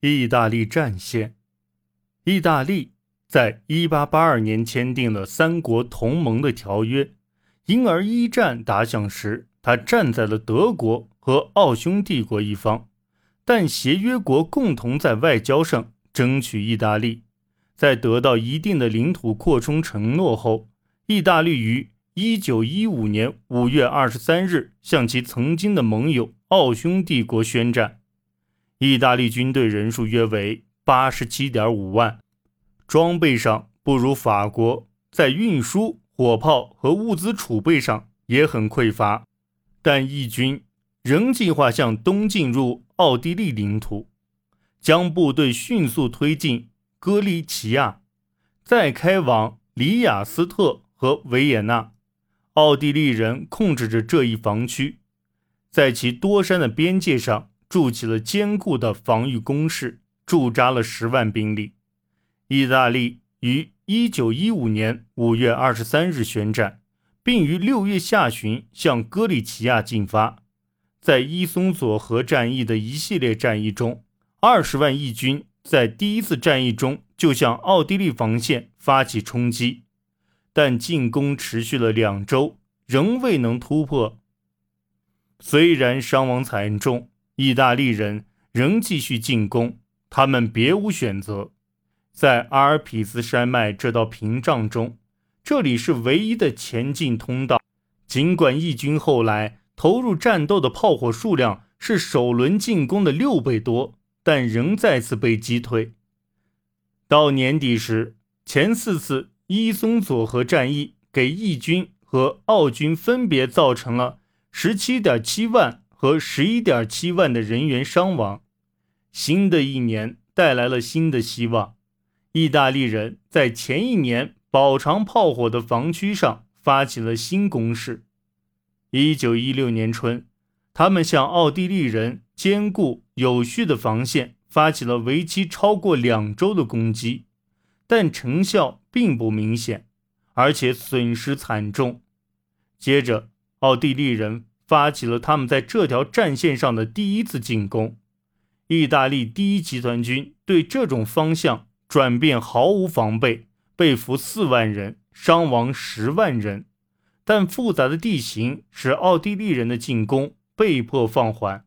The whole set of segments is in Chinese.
意大利战线。意大利在1882年签订了三国同盟的条约，因而一战打响时，他站在了德国和奥匈帝国一方。但协约国共同在外交上争取意大利，在得到一定的领土扩充承诺后，意大利于1915年5月23日向其曾经的盟友奥匈帝国宣战。意大利军队人数约为八十七点五万，装备上不如法国，在运输、火炮和物资储备上也很匮乏。但义军仍计划向东进入奥地利领土，将部队迅速推进戈利奇亚，再开往里雅斯特和维也纳。奥地利人控制着这一防区，在其多山的边界上。筑起了坚固的防御工事，驻扎了十万兵力。意大利于一九一五年五月二十三日宣战，并于六月下旬向戈里奇亚进发。在伊松佐河战役的一系列战役中，二十万义军在第一次战役中就向奥地利防线发起冲击，但进攻持续了两周，仍未能突破。虽然伤亡惨重。意大利人仍继续进攻，他们别无选择。在阿尔匹斯山脉这道屏障中，这里是唯一的前进通道。尽管义军后来投入战斗的炮火数量是首轮进攻的六倍多，但仍再次被击退。到年底时，前四次伊松佐河战役给义军和奥军分别造成了十七点七万。和十一点七万的人员伤亡。新的一年带来了新的希望。意大利人在前一年饱尝炮火的防区上发起了新攻势。一九一六年春，他们向奥地利人坚固有序的防线发起了为期超过两周的攻击，但成效并不明显，而且损失惨重。接着，奥地利人。发起了他们在这条战线上的第一次进攻。意大利第一集团军对这种方向转变毫无防备，被俘四万人，伤亡十万人。但复杂的地形使奥地利人的进攻被迫放缓。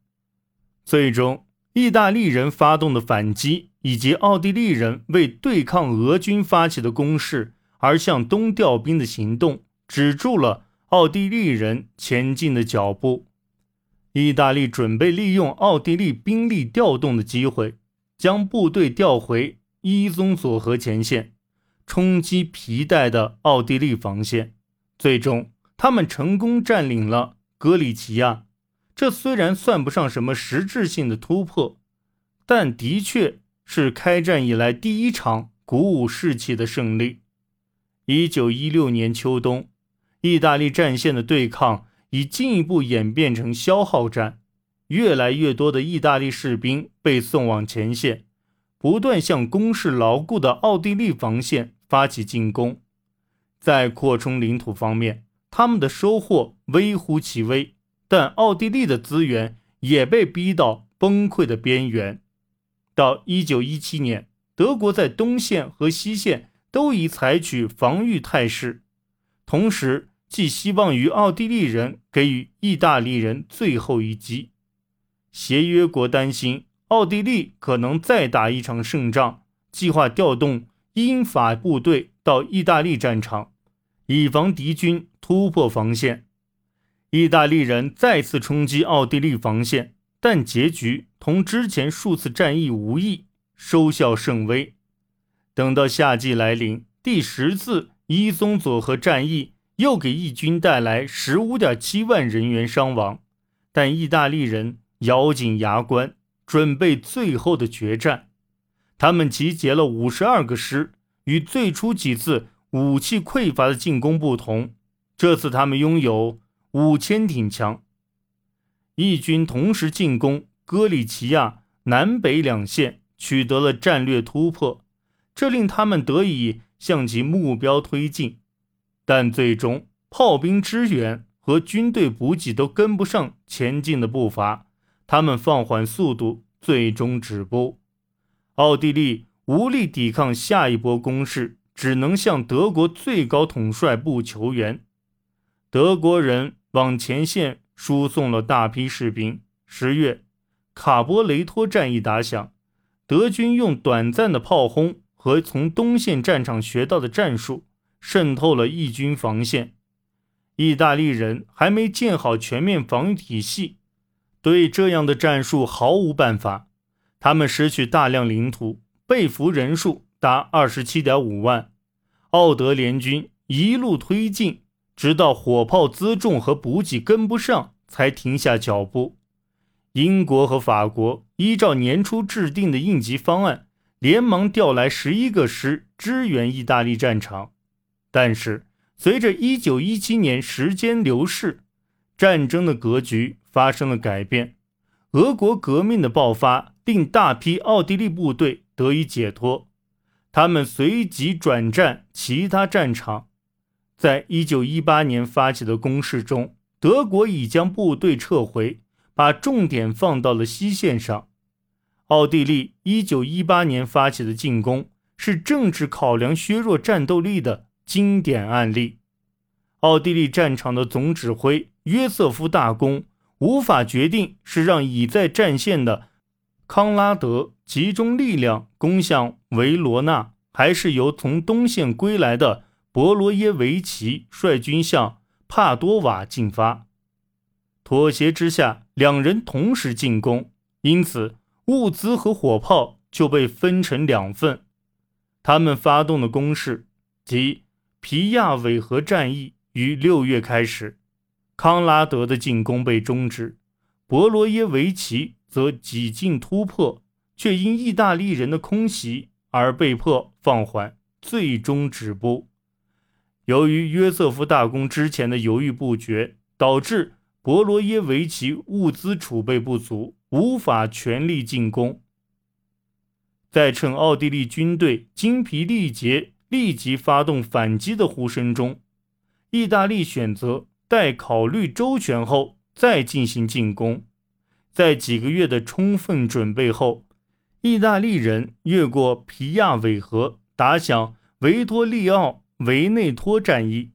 最终，意大利人发动的反击以及奥地利人为对抗俄军发起的攻势而向东调兵的行动止住了。奥地利人前进的脚步，意大利准备利用奥地利兵力调动的机会，将部队调回伊松佐河前线，冲击皮带的奥地利防线。最终，他们成功占领了格里奇亚。这虽然算不上什么实质性的突破，但的确是开战以来第一场鼓舞士气的胜利。一九一六年秋冬。意大利战线的对抗已进一步演变成消耗战，越来越多的意大利士兵被送往前线，不断向攻势牢固的奥地利防线发起进攻。在扩充领土方面，他们的收获微乎其微，但奥地利的资源也被逼到崩溃的边缘。到1917年，德国在东线和西线都已采取防御态势，同时。寄希望于奥地利人给予意大利人最后一击。协约国担心奥地利可能再打一场胜仗，计划调动英法部队到意大利战场，以防敌军突破防线。意大利人再次冲击奥地利防线，但结局同之前数次战役无异，收效甚微。等到夏季来临，第十次伊松佐河战役。又给义军带来十五点七万人员伤亡，但意大利人咬紧牙关，准备最后的决战。他们集结了五十二个师，与最初几次武器匮乏的进攻不同，这次他们拥有五千挺枪。义军同时进攻戈里奇亚南北两线，取得了战略突破，这令他们得以向其目标推进。但最终，炮兵支援和军队补给都跟不上前进的步伐，他们放缓速度，最终止步。奥地利无力抵抗下一波攻势，只能向德国最高统帅部求援。德国人往前线输送了大批士兵。十月，卡波雷托战役打响，德军用短暂的炮轰和从东线战场学到的战术，渗透了义军防线。意大利人还没建好全面防御体系，对这样的战术毫无办法。他们失去大量领土，被俘人数达二十七点五万。奥德联军一路推进，直到火炮辎重和补给跟不上，才停下脚步。英国和法国依照年初制定的应急方案，连忙调来十一个师支援意大利战场，但是。随着一九一七年时间流逝，战争的格局发生了改变。俄国革命的爆发令大批奥地利部队得以解脱，他们随即转战其他战场。在一九一八年发起的攻势中，德国已将部队撤回，把重点放到了西线上。奥地利一九一八年发起的进攻是政治考量削弱战斗力的。经典案例，奥地利战场的总指挥约瑟夫大公无法决定是让已在战线的康拉德集中力量攻向维罗纳，还是由从东线归来的博罗耶维奇率军向帕多瓦进发。妥协之下，两人同时进攻，因此物资和火炮就被分成两份。他们发动的攻势即。皮亚韦河战役于六月开始，康拉德的进攻被终止，博罗耶维奇则几近突破，却因意大利人的空袭而被迫放缓，最终止步。由于约瑟夫大公之前的犹豫不决，导致博罗耶维奇物资储备不足，无法全力进攻。在趁奥地利军队精疲力竭。立即发动反击的呼声中，意大利选择待考虑周全后再进行进攻。在几个月的充分准备后，意大利人越过皮亚韦河，打响维多利奥维内托战役。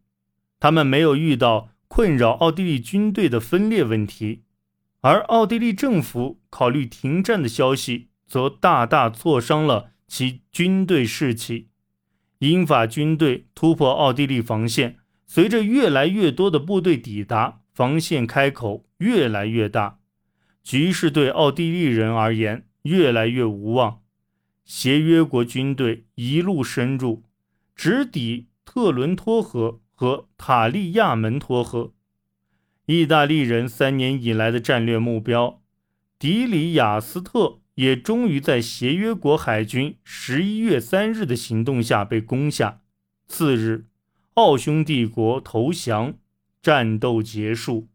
他们没有遇到困扰奥地利军队的分裂问题，而奥地利政府考虑停战的消息，则大大挫伤了其军队士气。英法军队突破奥地利防线，随着越来越多的部队抵达，防线开口越来越大，局势对奥地利人而言越来越无望。协约国军队一路深入，直抵特伦托河和塔利亚门托河。意大利人三年以来的战略目标迪里亚斯特。也终于在协约国海军十一月三日的行动下被攻下。次日，奥匈帝国投降，战斗结束。